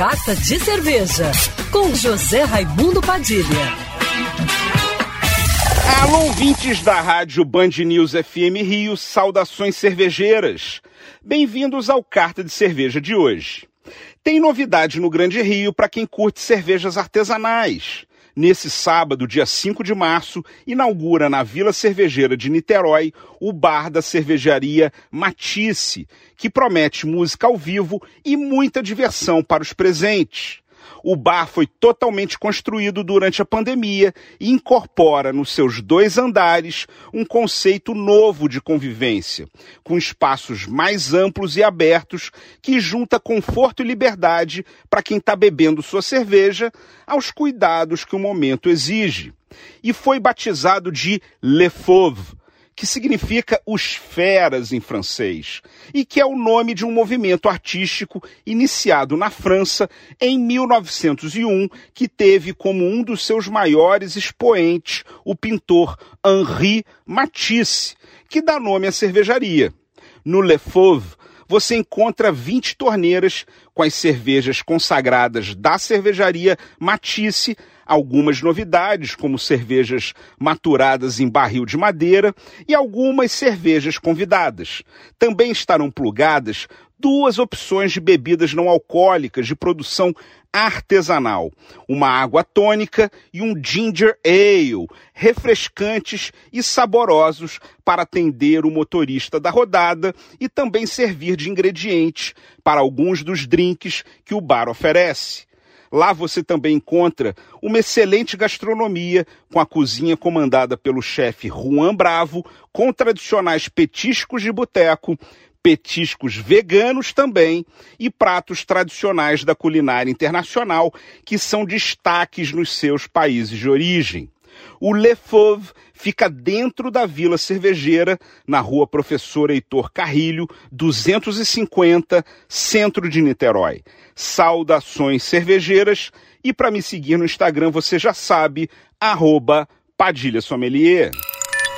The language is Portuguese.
Carta de Cerveja, com José Raimundo Padilha. Alô, ouvintes da rádio Band News FM Rio, saudações cervejeiras. Bem-vindos ao Carta de Cerveja de hoje. Tem novidade no Grande Rio para quem curte cervejas artesanais. Nesse sábado, dia 5 de março, inaugura na Vila Cervejeira de Niterói o bar da cervejaria Matisse, que promete música ao vivo e muita diversão para os presentes. O bar foi totalmente construído durante a pandemia e incorpora nos seus dois andares um conceito novo de convivência, com espaços mais amplos e abertos que junta conforto e liberdade para quem está bebendo sua cerveja aos cuidados que o momento exige. E foi batizado de Le Fauve, que significa os feras em francês, e que é o nome de um movimento artístico iniciado na França em 1901, que teve como um dos seus maiores expoentes o pintor Henri Matisse, que dá nome à cervejaria. No Le Fauve, você encontra 20 torneiras com as cervejas consagradas da cervejaria Matisse, algumas novidades, como cervejas maturadas em barril de madeira e algumas cervejas convidadas. Também estarão plugadas duas opções de bebidas não alcoólicas de produção artesanal, uma água tônica e um ginger ale, refrescantes e saborosos para atender o motorista da rodada e também servir de ingredientes para alguns dos drinks que o bar oferece. Lá você também encontra uma excelente gastronomia, com a cozinha comandada pelo chefe Juan Bravo, com tradicionais petiscos de boteco, petiscos veganos também e pratos tradicionais da culinária internacional que são destaques nos seus países de origem. O Le Fauve fica dentro da Vila Cervejeira, na rua Professor Heitor Carrilho, 250, centro de Niterói. Saudações cervejeiras e para me seguir no Instagram você já sabe, arroba Padilha Sommelier.